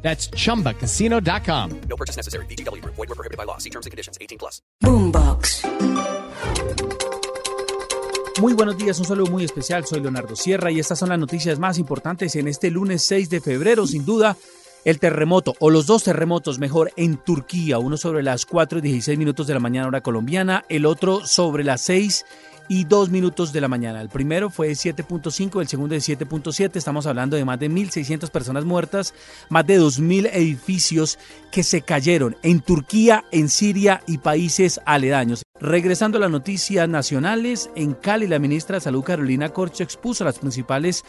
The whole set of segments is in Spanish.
That's chumbacasino.com. No purchase necessary. BGW. Void were prohibited by law. See terms and conditions. 18 plus. Boombox. Muy buenos días, un saludo muy especial. Soy Leonardo Sierra y estas son las noticias más importantes en este lunes 6 de febrero. Sin duda, el terremoto, o los dos terremotos, mejor, en Turquía. Uno sobre las 4 y 16 minutos de la mañana, hora colombiana. El otro sobre las 6 y 2 minutos de la mañana. El primero fue de 7.5, el segundo de 7.7. Estamos hablando de más de 1.600 personas muertas, más de 2.000 edificios que se cayeron en Turquía, en Siria y países aledaños. Regresando a las noticias nacionales, en Cali la ministra de Salud Carolina Corcho expuso las principales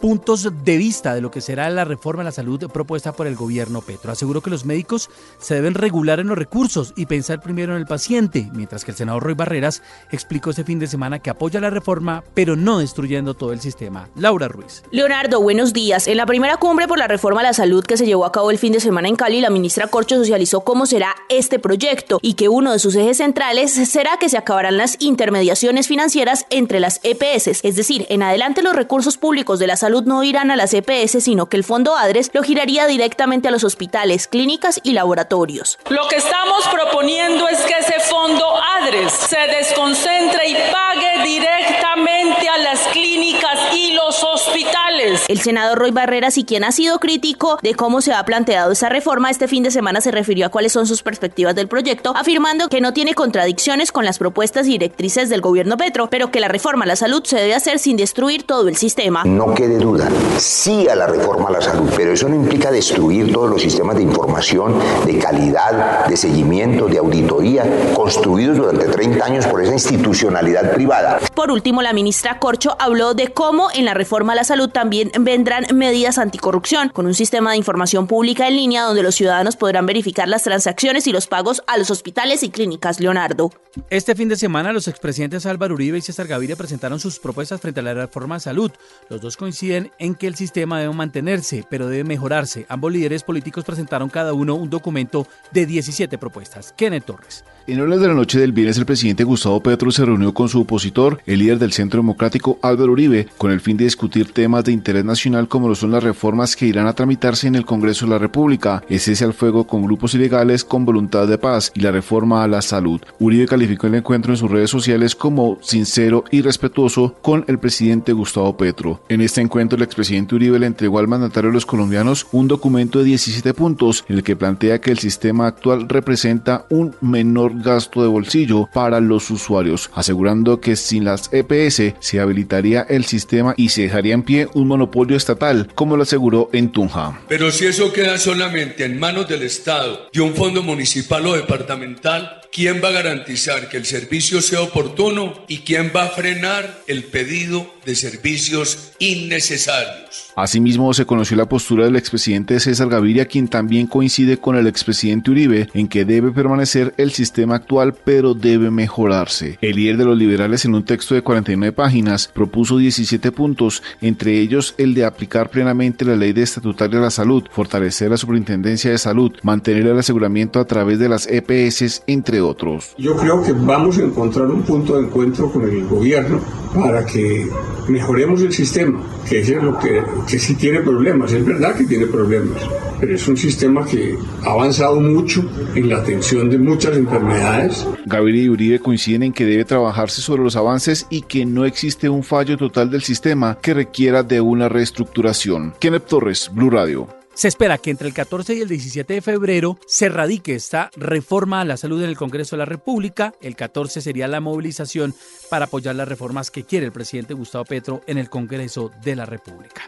puntos de vista de lo que será la reforma a la salud propuesta por el gobierno Petro. Aseguró que los médicos se deben regular en los recursos y pensar primero en el paciente, mientras que el senador Roy Barreras explicó este fin de semana que apoya la reforma, pero no destruyendo todo el sistema. Laura Ruiz. Leonardo, buenos días. En la primera cumbre por la reforma a la salud que se llevó a cabo el fin de semana en Cali, la ministra Corcho socializó cómo será este proyecto y que uno de sus ejes centrales será que se acabarán las intermediaciones financieras entre las EPS, es decir, en adelante los recursos públicos de la salud no irán a las EPS, sino que el fondo ADRES lo giraría directamente a los hospitales, clínicas y laboratorios. Lo que estamos proponiendo es que ese fondo ADRES se desconcentre y pague directamente a las clínicas y los hospitales. El senador Roy Barreras y quien ha sido crítico de cómo se ha planteado esa reforma este fin de semana se refirió a cuáles son sus perspectivas del proyecto, afirmando que no tiene contradicciones con las propuestas y directrices del gobierno Petro, pero que la reforma a la salud se debe hacer sin destruir todo el sistema. No quede duda, sí a la reforma a la salud, pero eso no implica destruir todos los sistemas de información, de calidad, de seguimiento, de auditoría, construidos durante 30 años por esa institucionalidad privada. Por último, la ministra Corcho habló de cómo en la reforma a la salud también vendrán medidas anticorrupción, con un sistema de información pública en línea donde los ciudadanos podrán verificar las transacciones y los pagos a los hospitales y clínicas. Leonardo. Este fin de semana, los expresidentes Álvaro Uribe y César Gaviria presentaron sus propuestas frente a la reforma de salud. Los dos coinciden en que el sistema debe mantenerse, pero debe mejorarse. Ambos líderes políticos presentaron cada uno un documento de 17 propuestas. Kenneth Torres. En horas de la noche del viernes, el presidente Gustavo Petro se reunió con su opositor, el líder del Centro Democrático Álvaro Uribe, con el fin de discutir temas de interés nacional como lo son las reformas que irán a tramitarse en el Congreso de la República, el cese al fuego con grupos ilegales con voluntad de paz y la reforma a la salud. Uribe calificó el encuentro en sus redes sociales como sincero y respetuoso con el presidente Gustavo Petro. En este encuentro, el expresidente Uribe le entregó al mandatario de los colombianos un documento de 17 puntos en el que plantea que el sistema actual representa un menor gasto de bolsillo para los usuarios, asegurando que sin las EPS se habilitaría el sistema y se dejaría en pie un monopolio estatal, como lo aseguró en Tunja. Pero si eso queda solamente en manos del Estado y un fondo municipal o departamental, ¿quién va a garantizar que el servicio sea oportuno y quién va a frenar el pedido de servicios innecesarios? Asimismo, se conoció la postura del expresidente César Gaviria, quien también coincide con el expresidente Uribe en que debe permanecer el sistema actual, pero debe mejorarse. El líder de los liberales, en un texto de 49 páginas, propuso 17 puntos, entre ellos el de aplicar plenamente la ley de estatutaria de la salud, fortalecer la superintendencia de salud, mantener el aseguramiento a través de las EPS, entre otros. Yo creo que vamos a encontrar un punto de encuentro con el gobierno para que mejoremos el sistema, que es lo que, que sí tiene problemas, es verdad que tiene problemas, pero es un sistema que ha avanzado mucho en la atención de muchas enfermedades. Gaviria y Uribe coinciden en que debe trabajarse sobre los avances y que no existe un fallo total del sistema que requiera de una reestructuración. Kenneth Torres, Blue Radio. Se espera que entre el 14 y el 17 de febrero se radique esta reforma a la salud en el Congreso de la República. El 14 sería la movilización para apoyar las reformas que quiere el presidente Gustavo Petro en el Congreso de la República.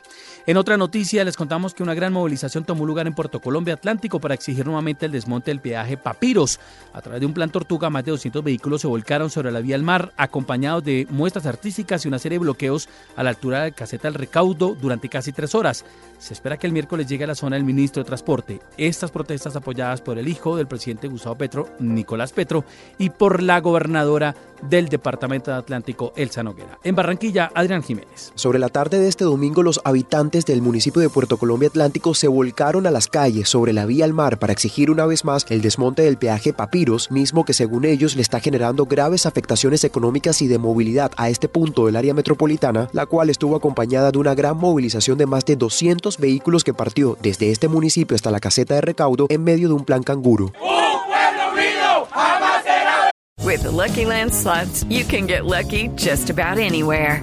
En otra noticia, les contamos que una gran movilización tomó lugar en Puerto Colombia Atlántico para exigir nuevamente el desmonte del peaje Papiros. A través de un plan Tortuga, más de 200 vehículos se volcaron sobre la vía al mar, acompañados de muestras artísticas y una serie de bloqueos a la altura de caseta del recaudo durante casi tres horas. Se espera que el miércoles llegue a la zona el ministro de Transporte. Estas protestas apoyadas por el hijo del presidente Gustavo Petro, Nicolás Petro, y por la gobernadora del Departamento de Atlántico, Elsa Noguera. En Barranquilla, Adrián Jiménez. Sobre la tarde de este domingo, los habitantes del municipio de Puerto Colombia Atlántico se volcaron a las calles sobre la vía al mar para exigir una vez más el desmonte del peaje Papiros, mismo que según ellos le está generando graves afectaciones económicas y de movilidad a este punto del área metropolitana, la cual estuvo acompañada de una gran movilización de más de 200 vehículos que partió desde este municipio hasta la caseta de recaudo en medio de un plan canguro. With the Lucky Land slots, you can get lucky just about anywhere.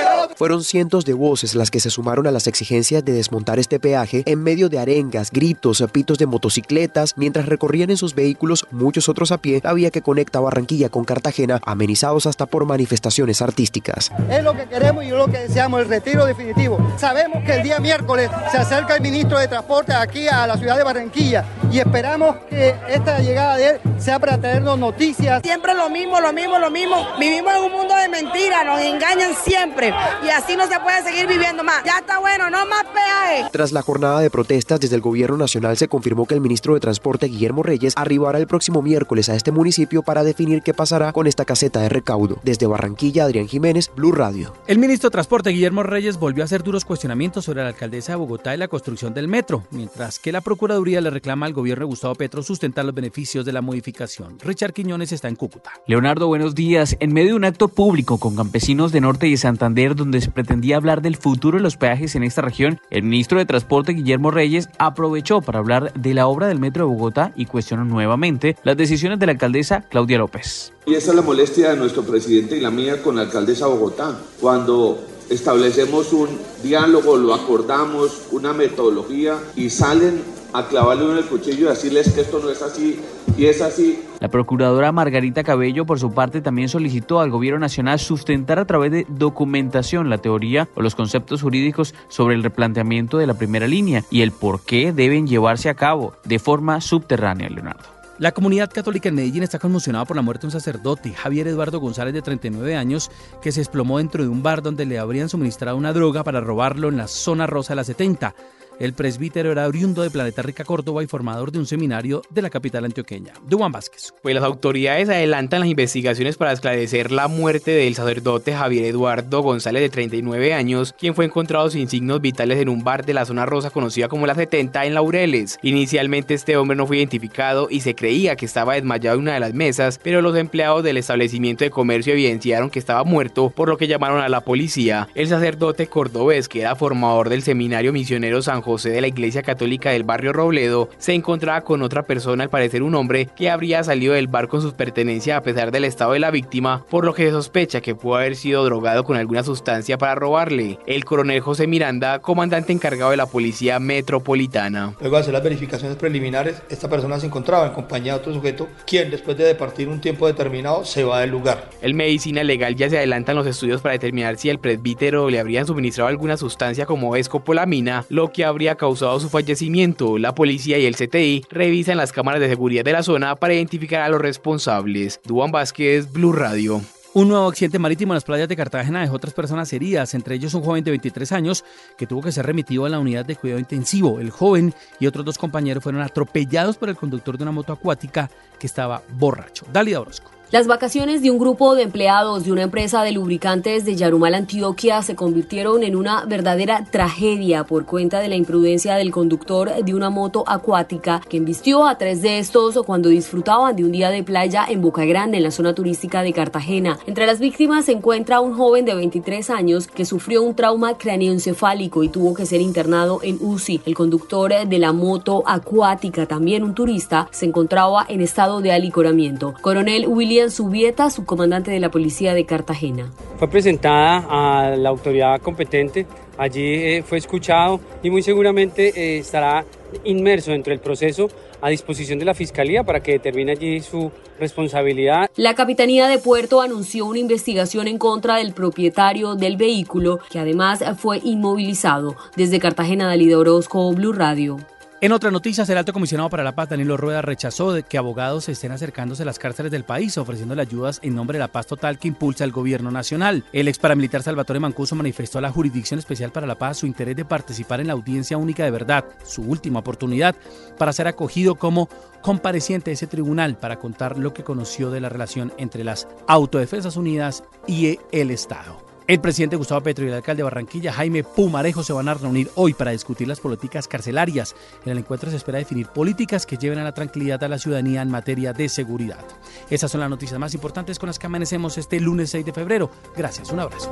Fueron cientos de voces las que se sumaron a las exigencias de desmontar este peaje en medio de arengas, gritos, pitos de motocicletas, mientras recorrían en sus vehículos, muchos otros a pie, la vía que conecta Barranquilla con Cartagena, amenizados hasta por manifestaciones artísticas. Es lo que queremos y es lo que deseamos, el retiro definitivo. Sabemos que el día miércoles se acerca el ministro de Transporte aquí a la ciudad de Barranquilla y esperamos que esta llegada de él sea para traernos noticias. Siempre lo mismo, lo mismo, lo mismo. Vivimos en un mundo de mentiras, nos engañan siempre y así no se puede seguir viviendo más. Ya está bueno, no más peaje. Tras la jornada de protestas desde el gobierno nacional se confirmó que el ministro de Transporte Guillermo Reyes arribará el próximo miércoles a este municipio para definir qué pasará con esta caseta de recaudo. Desde Barranquilla, Adrián Jiménez, Blue Radio. El ministro de Transporte Guillermo Reyes volvió a hacer duros cuestionamientos sobre la alcaldesa de Bogotá y la construcción del metro, mientras que la Procuraduría le reclama al gobierno de Gustavo Petro sustentar los beneficios de la modificación. Richard Quiñones está en Cúcuta. Leonardo, buenos días. En medio de un acto público con campesinos de Norte y Santander donde se pretendía hablar del futuro de los peajes en esta región, el ministro de Transporte Guillermo Reyes aprovechó para hablar de la obra del metro de Bogotá y cuestionó nuevamente las decisiones de la alcaldesa Claudia López. Y esa es la molestia de nuestro presidente y la mía con la alcaldesa Bogotá. Cuando establecemos un diálogo, lo acordamos, una metodología y salen a clavarle uno el cuchillo y decirles que esto no es así y es así. La procuradora Margarita Cabello, por su parte, también solicitó al gobierno nacional sustentar a través de documentación la teoría o los conceptos jurídicos sobre el replanteamiento de la primera línea y el por qué deben llevarse a cabo de forma subterránea, Leonardo. La comunidad católica en Medellín está conmocionada por la muerte de un sacerdote, Javier Eduardo González, de 39 años, que se desplomó dentro de un bar donde le habrían suministrado una droga para robarlo en la zona rosa de la 70. El presbítero era oriundo de Planeta Rica, Córdoba y formador de un seminario de la capital antioqueña. Duan Vázquez. Pues las autoridades adelantan las investigaciones para esclarecer la muerte del sacerdote Javier Eduardo González, de 39 años, quien fue encontrado sin signos vitales en un bar de la zona rosa conocida como la 70 en Laureles. Inicialmente este hombre no fue identificado y se creía que estaba desmayado en una de las mesas, pero los empleados del establecimiento de comercio evidenciaron que estaba muerto, por lo que llamaron a la policía. El sacerdote cordobés, que era formador del seminario misionero San José de la Iglesia Católica del barrio Robledo, se encontraba con otra persona, al parecer un hombre, que habría salido del bar con sus pertenencias a pesar del estado de la víctima, por lo que se sospecha que pudo haber sido drogado con alguna sustancia para robarle. El coronel José Miranda, comandante encargado de la Policía Metropolitana. Luego de hacer las verificaciones preliminares, esta persona se encontraba en compañía de otro sujeto, quien después de departir un tiempo determinado se va del lugar. El medicina legal ya se adelantan los estudios para determinar si el presbítero le habrían suministrado alguna sustancia como escopolamina, lo que habría causado su fallecimiento. La policía y el CTI revisan las cámaras de seguridad de la zona para identificar a los responsables. Duan Vázquez, Blue Radio. Un nuevo accidente marítimo en las playas de Cartagena dejó otras personas heridas, entre ellos un joven de 23 años que tuvo que ser remitido a la unidad de cuidado intensivo. El joven y otros dos compañeros fueron atropellados por el conductor de una moto acuática que estaba borracho. Dalia Orozco. Las vacaciones de un grupo de empleados de una empresa de lubricantes de Yarumal, Antioquia, se convirtieron en una verdadera tragedia por cuenta de la imprudencia del conductor de una moto acuática que embistió a tres de estos cuando disfrutaban de un día de playa en Boca Grande, en la zona turística de Cartagena. Entre las víctimas se encuentra un joven de 23 años que sufrió un trauma cráneoencefálico y tuvo que ser internado en UCI. El conductor de la moto acuática, también un turista, se encontraba en estado de alicoramiento. Coronel William Subieta, subcomandante de la Policía de Cartagena. Fue presentada a la autoridad competente, allí eh, fue escuchado y muy seguramente eh, estará inmerso dentro del proceso a disposición de la Fiscalía para que determine allí su responsabilidad. La Capitanía de Puerto anunció una investigación en contra del propietario del vehículo, que además fue inmovilizado. Desde Cartagena, Dalida Orozco, Blue Radio. En otras noticias, el alto comisionado para la paz, Danilo Rueda, rechazó que abogados estén acercándose a las cárceles del país, ofreciéndole ayudas en nombre de la paz total que impulsa el gobierno nacional. El ex paramilitar Salvatore Mancuso manifestó a la Jurisdicción Especial para la Paz su interés de participar en la audiencia única de verdad, su última oportunidad, para ser acogido como compareciente de ese tribunal para contar lo que conoció de la relación entre las Autodefensas Unidas y el Estado. El presidente Gustavo Petro y el alcalde de Barranquilla, Jaime Pumarejo, se van a reunir hoy para discutir las políticas carcelarias. En el encuentro se espera definir políticas que lleven a la tranquilidad a la ciudadanía en materia de seguridad. Esas son las noticias más importantes con las que amanecemos este lunes 6 de febrero. Gracias, un abrazo.